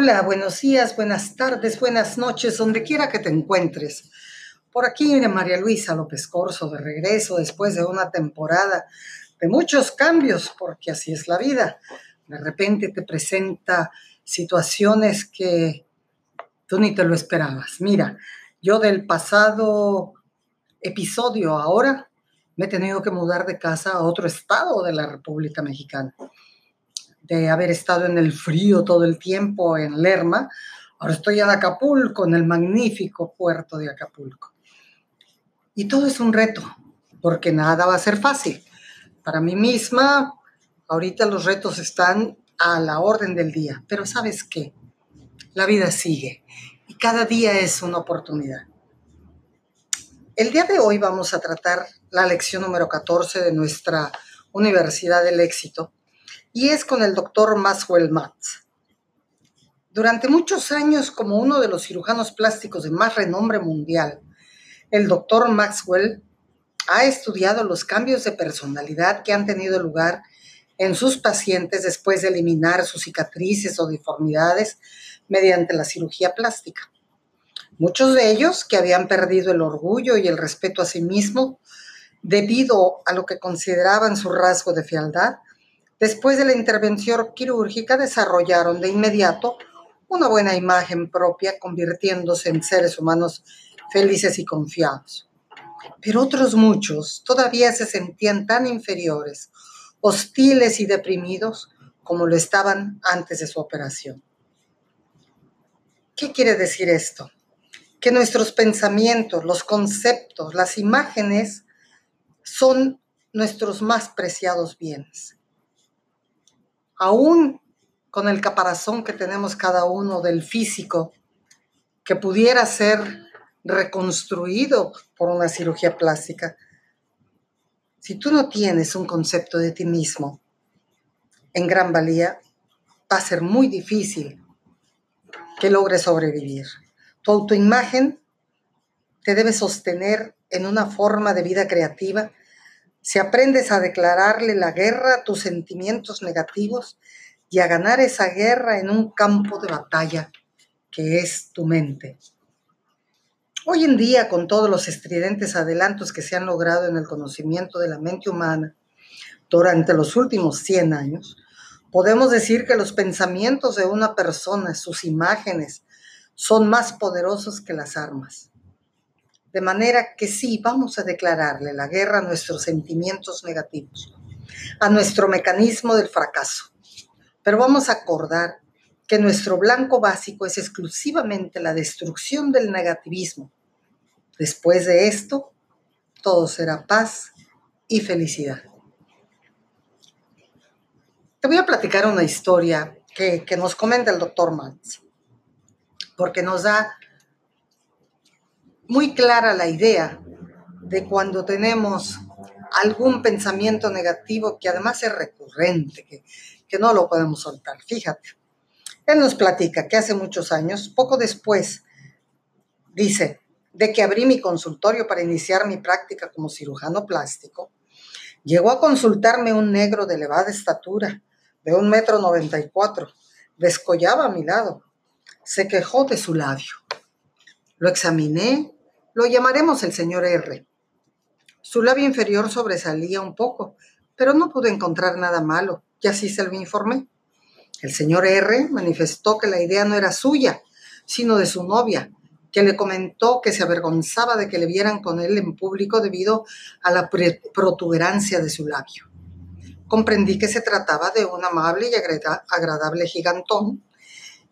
Hola, buenos días, buenas tardes, buenas noches, donde quiera que te encuentres. Por aquí viene María Luisa López Corso de regreso después de una temporada de muchos cambios, porque así es la vida. De repente te presenta situaciones que tú ni te lo esperabas. Mira, yo del pasado episodio ahora me he tenido que mudar de casa a otro estado de la República Mexicana de haber estado en el frío todo el tiempo en Lerma. Ahora estoy en Acapulco, en el magnífico puerto de Acapulco. Y todo es un reto, porque nada va a ser fácil. Para mí misma, ahorita los retos están a la orden del día, pero ¿sabes qué? La vida sigue y cada día es una oportunidad. El día de hoy vamos a tratar la lección número 14 de nuestra Universidad del Éxito y es con el doctor Maxwell Matz. Durante muchos años, como uno de los cirujanos plásticos de más renombre mundial, el doctor Maxwell ha estudiado los cambios de personalidad que han tenido lugar en sus pacientes después de eliminar sus cicatrices o deformidades mediante la cirugía plástica. Muchos de ellos que habían perdido el orgullo y el respeto a sí mismo debido a lo que consideraban su rasgo de fealdad, Después de la intervención quirúrgica desarrollaron de inmediato una buena imagen propia, convirtiéndose en seres humanos felices y confiados. Pero otros muchos todavía se sentían tan inferiores, hostiles y deprimidos como lo estaban antes de su operación. ¿Qué quiere decir esto? Que nuestros pensamientos, los conceptos, las imágenes son nuestros más preciados bienes aún con el caparazón que tenemos cada uno del físico, que pudiera ser reconstruido por una cirugía plástica, si tú no tienes un concepto de ti mismo en gran valía, va a ser muy difícil que logres sobrevivir. Tu autoimagen te debe sostener en una forma de vida creativa si aprendes a declararle la guerra a tus sentimientos negativos y a ganar esa guerra en un campo de batalla que es tu mente. Hoy en día, con todos los estridentes adelantos que se han logrado en el conocimiento de la mente humana durante los últimos 100 años, podemos decir que los pensamientos de una persona, sus imágenes, son más poderosos que las armas. De manera que sí, vamos a declararle la guerra a nuestros sentimientos negativos, a nuestro mecanismo del fracaso. Pero vamos a acordar que nuestro blanco básico es exclusivamente la destrucción del negativismo. Después de esto, todo será paz y felicidad. Te voy a platicar una historia que, nos comenta el doctor Matz, porque nos da muy clara la idea de cuando tenemos algún pensamiento negativo que además es recurrente, que, no lo podemos soltar. Fíjate, él nos platica que hace muchos años, poco después, dice, de que abrí mi consultorio para iniciar mi práctica como cirujano plástico, llegó a consultarme un negro de elevada estatura, de un metro noventa y cuatro, descollaba a mi lado, se quejó de su labio. Lo examiné lo llamaremos el señor R. Su labio inferior sobresalía un poco, pero no pude encontrar nada malo, y así se lo informé. El señor R manifestó que la idea no era suya, sino de su novia, que le comentó que se avergonzaba de que le vieran con él en público debido a la protuberancia de su labio. Comprendí que se trataba de un amable y agradable gigantón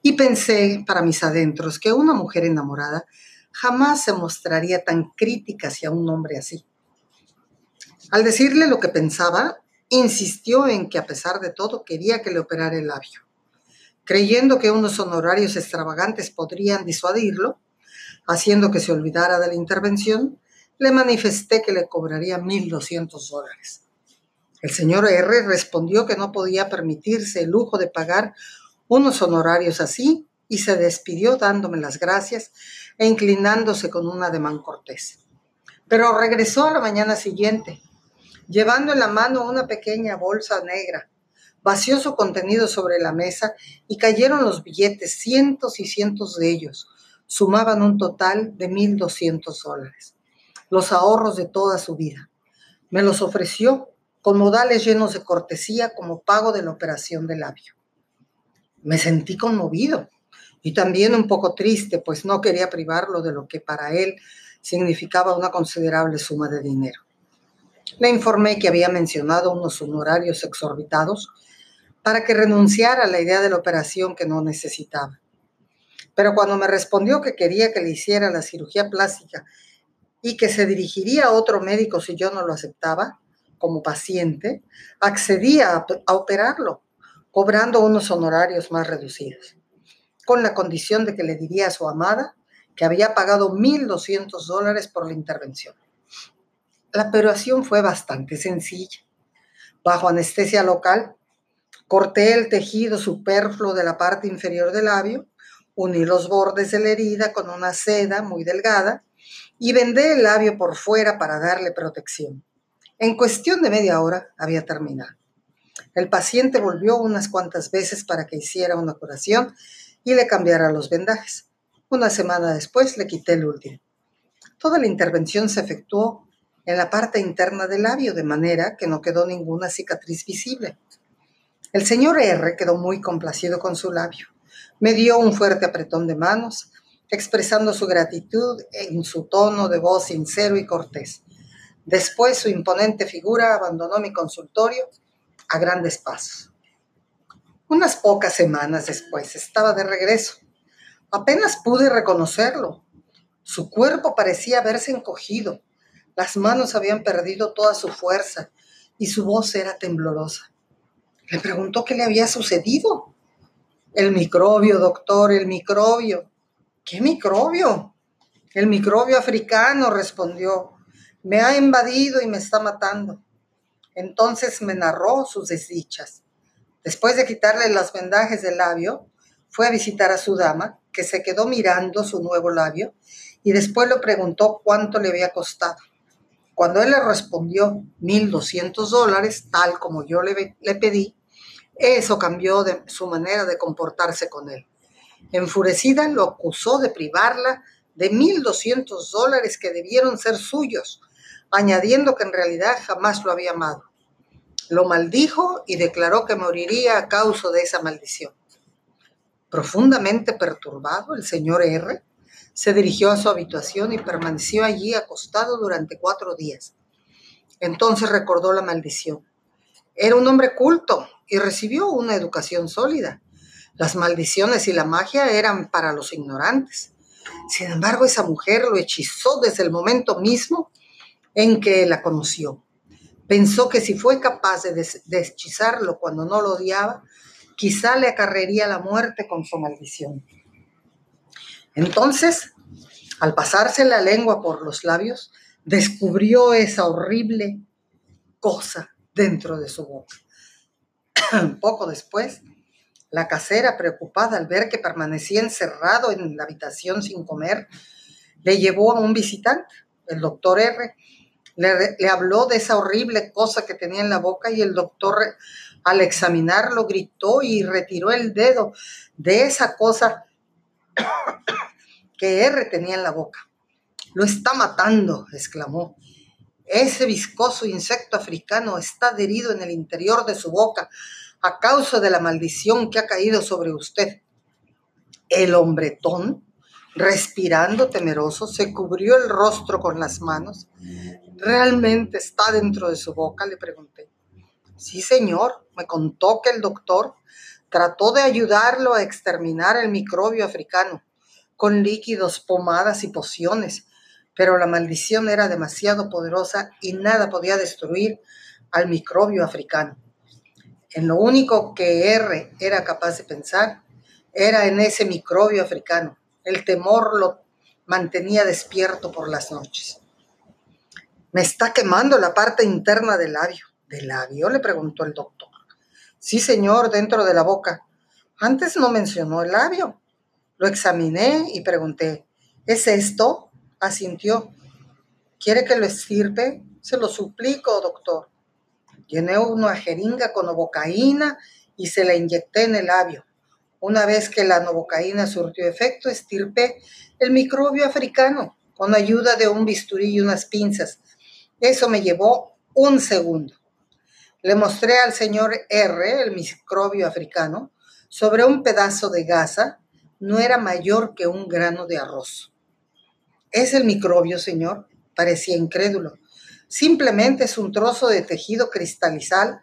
y pensé para mis adentros que una mujer enamorada jamás se mostraría tan crítica hacia un hombre así. Al decirle lo que pensaba, insistió en que a pesar de todo quería que le operara el labio. Creyendo que unos honorarios extravagantes podrían disuadirlo, haciendo que se olvidara de la intervención, le manifesté que le cobraría 1.200 dólares. El señor R respondió que no podía permitirse el lujo de pagar unos honorarios así y se despidió dándome las gracias e inclinándose con un ademán cortés. Pero regresó a la mañana siguiente, llevando en la mano una pequeña bolsa negra, vació su contenido sobre la mesa y cayeron los billetes, cientos y cientos de ellos. Sumaban un total de 1.200 dólares, los ahorros de toda su vida. Me los ofreció con modales llenos de cortesía como pago de la operación del labio. Me sentí conmovido y también un poco triste, pues no quería privarlo de lo que para él significaba una considerable suma de dinero. Le informé que había mencionado unos honorarios exorbitados para que renunciara a la idea de la operación que no necesitaba. Pero cuando me respondió que quería que le hiciera la cirugía plástica y que se dirigiría a otro médico si yo no lo aceptaba como paciente, accedí a, a operarlo, cobrando unos honorarios más reducidos, con la condición de que le diría a su amada que había pagado 1.200 dólares por la intervención. La operación fue bastante sencilla. Bajo anestesia local, Corté el tejido superfluo de la parte inferior del labio, uní los bordes de la herida con una seda muy delgada y vendé el labio por fuera para darle protección. En cuestión de media hora había terminado. El paciente volvió unas cuantas veces para que hiciera una curación y le cambiara los vendajes. Una semana después le quité el último. Toda la intervención se efectuó en la parte interna del labio, de manera que no quedó ninguna cicatriz visible. El señor R quedó muy complacido con su labio. Me dio un fuerte apretón de manos, expresando su gratitud en su tono de voz sincero y cortés. Después su imponente figura abandonó mi consultorio a grandes pasos. Unas pocas semanas después estaba de regreso. Apenas pude reconocerlo. Su cuerpo parecía haberse encogido, las manos habían perdido toda su fuerza y su voz era temblorosa. Le preguntó qué le había sucedido. El microbio, doctor, el microbio. ¿Qué microbio? El microbio africano, respondió. Me ha invadido y me está matando. Entonces me narró sus desdichas. Después de quitarle las vendajes del labio, fue a visitar a su dama, que se quedó mirando su nuevo labio, y después le preguntó cuánto le había costado. Cuando él le respondió 1.200 dólares, tal como yo le, le pedí, eso cambió de su manera de comportarse con él. Enfurecida, lo acusó de privarla de 1.200 dólares que debieron ser suyos, añadiendo que en realidad jamás lo había amado. Lo maldijo y declaró que moriría a causa de esa maldición. Profundamente perturbado, el señor R se dirigió a su habitación y permaneció allí acostado durante cuatro días. Entonces recordó la maldición. Era un hombre culto y recibió una educación sólida. Las maldiciones y la magia eran para los ignorantes. Sin embargo, esa mujer lo hechizó desde el momento mismo en que la conoció. Pensó que si fue capaz de deshechizarlo cuando no lo odiaba, quizá le acarrería la muerte con su maldición. Entonces, al pasarse la lengua por los labios, descubrió esa horrible cosa dentro de su boca. Poco después, la casera, preocupada al ver que permanecía encerrado en la habitación sin comer, le llevó a un visitante, el doctor R. Le, habló de esa horrible cosa que tenía en la boca y el doctor al examinarlo gritó y retiró el dedo de esa cosa que R tenía en la boca. Lo está matando, exclamó. Ese viscoso insecto africano está adherido en el interior de su boca a causa de la maldición que ha caído sobre usted. El hombretón, respirando temeroso, se cubrió el rostro con las manos. ¿Realmente está dentro de su boca? Le pregunté. Sí, señor, me contó que el doctor trató de ayudarlo a exterminar el microbio africano con líquidos, pomadas y pociones, pero la maldición era demasiado poderosa y nada podía destruir al microbio africano. En lo único que R era capaz de pensar era en ese microbio africano. El temor lo mantenía despierto por las noches. Me está quemando la parte interna del labio. ¿Del labio? le preguntó el doctor. Sí, señor, dentro de la boca. Antes no mencionó el labio. Lo examiné y pregunté, ¿es esto? Asintió. ¿Quiere que lo estirpe? Se lo suplico, doctor. Llené una jeringa con novocaína y se la inyecté en el labio. Una vez que la novocaína surtió efecto, estirpé el microbio africano con ayuda de un bisturí y unas pinzas. Eso me llevó un segundo. Le mostré al señor R, el microbio africano, sobre un pedazo de gasa, no era mayor que un grano de arroz. ¿Es el microbio, señor? Parecía incrédulo. Simplemente es un trozo de tejido cristalizal,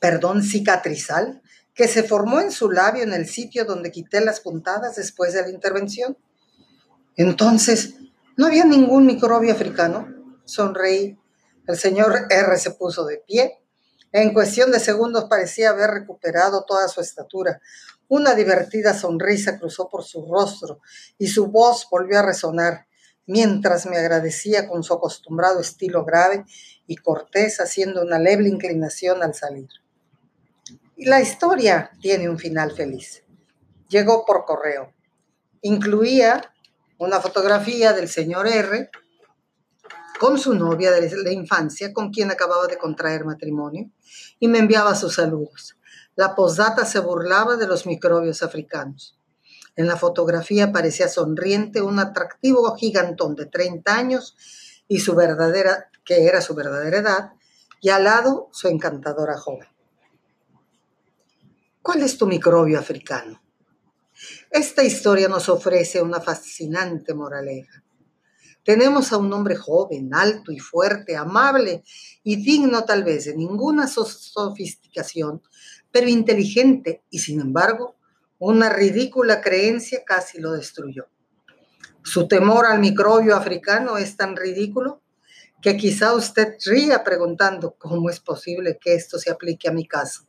perdón, cicatrizal, que se formó en su labio en el sitio donde quité las puntadas después de la intervención. Entonces, ¿no había ningún microbio africano? Sonreí. El señor R se puso de pie. En cuestión de segundos parecía haber recuperado toda su estatura. Una divertida sonrisa cruzó por su rostro y su voz volvió a resonar mientras me agradecía con su acostumbrado estilo grave y cortés, haciendo una leve inclinación al salir. Y la historia tiene un final feliz. Llegó por correo. Incluía una fotografía del señor R con su novia de la infancia, con quien acababa de contraer matrimonio, y me enviaba sus saludos. La posdata se burlaba de los microbios africanos. En la fotografía parecía sonriente un atractivo gigantón de 30 años y su verdadera, que era su verdadera edad, y al lado su encantadora joven. ¿Cuál es tu microbio africano? Esta historia nos ofrece una fascinante moraleja. Tenemos a un hombre joven, alto y fuerte, amable y digno tal vez de ninguna sofisticación, pero inteligente y sin embargo una ridícula creencia casi lo destruyó. Su temor al microbio africano es tan ridículo que quizá usted ría preguntando cómo es posible que esto se aplique a mi caso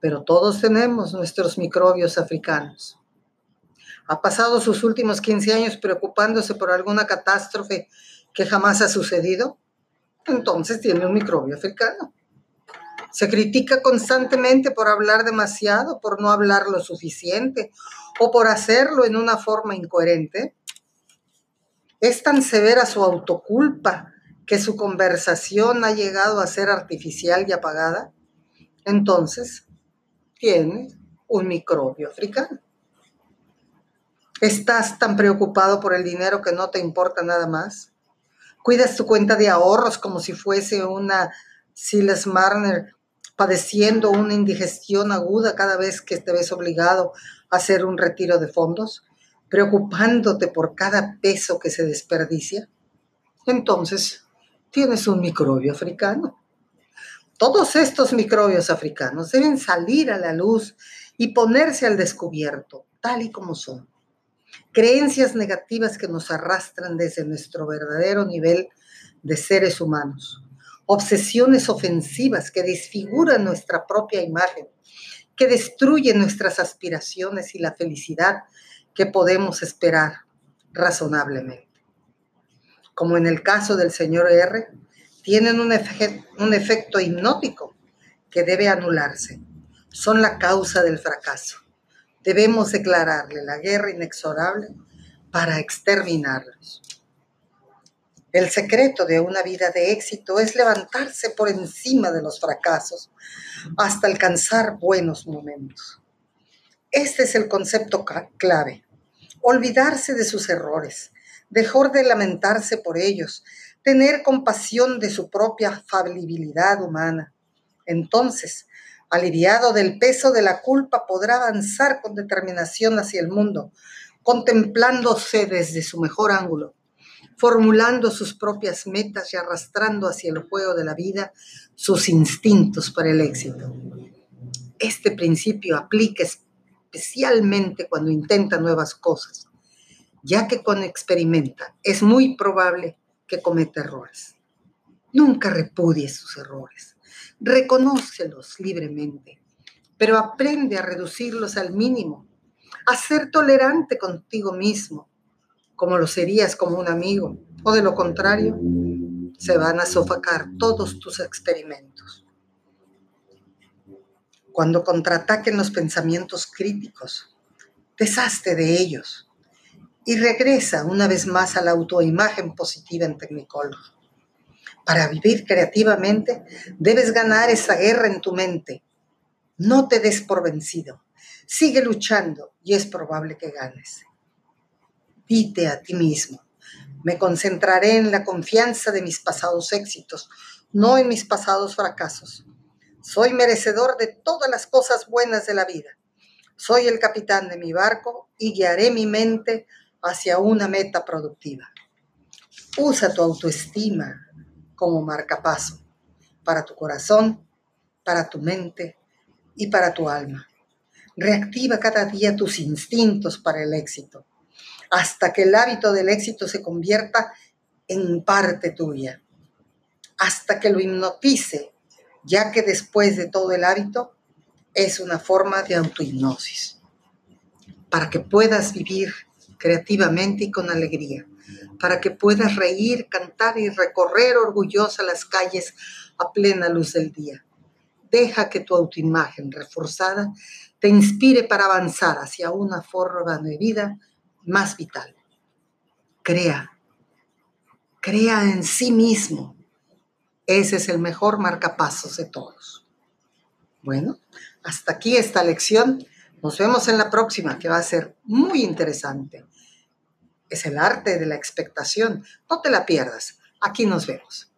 pero todos tenemos nuestros microbios africanos. Ha pasado sus últimos 15 años preocupándose por alguna catástrofe que jamás ha sucedido, entonces tiene un microbio africano. Se critica constantemente por hablar demasiado, por no hablar lo suficiente o por hacerlo en una forma incoherente. Es tan severa su autoculpa que su conversación ha llegado a ser artificial y apagada. Entonces, tiene un microbio africano. ¿Estás tan preocupado por el dinero que no te importa nada más? ¿Cuidas tu cuenta de ahorros como si fuese una Silas Marner padeciendo una indigestión aguda cada vez que te ves obligado a hacer un retiro de fondos? ¿Preocupándote por cada peso que se desperdicia? Entonces, tienes un microbio africano. Todos estos microbios africanos deben salir a la luz y ponerse al descubierto, tal y como son. Creencias negativas que nos arrastran desde nuestro verdadero nivel de seres humanos. Obsesiones ofensivas que desfiguran nuestra propia imagen, que destruyen nuestras aspiraciones y la felicidad que podemos esperar razonablemente. Como en el caso del señor R, tienen un, un efecto hipnótico que debe anularse. Son la causa del fracaso. Debemos declararle la guerra inexorable para exterminarlos. El secreto de una vida de éxito es levantarse por encima de los fracasos hasta alcanzar buenos momentos. Este es el concepto clave. Olvidarse de sus errores, dejar de lamentarse por ellos, tener compasión de su propia falibilidad humana. Entonces, aliviado del peso de la culpa, podrá avanzar con determinación hacia el mundo, contemplándose desde su mejor ángulo, formulando sus propias metas y arrastrando hacia el juego de la vida sus instintos para el éxito. Este principio aplica especialmente cuando intenta nuevas cosas, ya que cuando experimenta es muy probable que comete errores. Nunca repudies sus errores. Reconócelos libremente, pero aprende a reducirlos al mínimo, a ser tolerante contigo mismo, como lo serías como un amigo, o de lo contrario, se van a sofocar todos tus experimentos. Cuando contraataquen los pensamientos críticos, deshazte de ellos y regresa una vez más a la autoimagen positiva en Technicolor. Para vivir creativamente, debes ganar esa guerra en tu mente. No te des por vencido. Sigue luchando y es probable que ganes. Dite a ti mismo, me concentraré en la confianza de mis pasados éxitos, no en mis pasados fracasos. Soy merecedor de todas las cosas buenas de la vida. Soy el capitán de mi barco y guiaré mi mente hacia una meta productiva. Usa tu autoestima como marcapaso para tu corazón, para tu mente y para tu alma. Reactiva cada día tus instintos para el éxito, hasta que el hábito del éxito se convierta en parte tuya, hasta que lo hipnotice, ya que después de todo el hábito es una forma de autohipnosis, para que puedas vivir creativamente y con alegría, para que puedas reír, cantar y recorrer orgullosa las calles a plena luz del día. Deja que tu autoimagen reforzada te inspire para avanzar hacia una forma de vida más vital. Crea, crea en sí mismo. Ese es el mejor marcapasos de todos. Bueno, hasta aquí esta lección. Nos vemos en la próxima, que va a ser muy interesante. Es el arte de la expectación. No te la pierdas. Aquí nos vemos.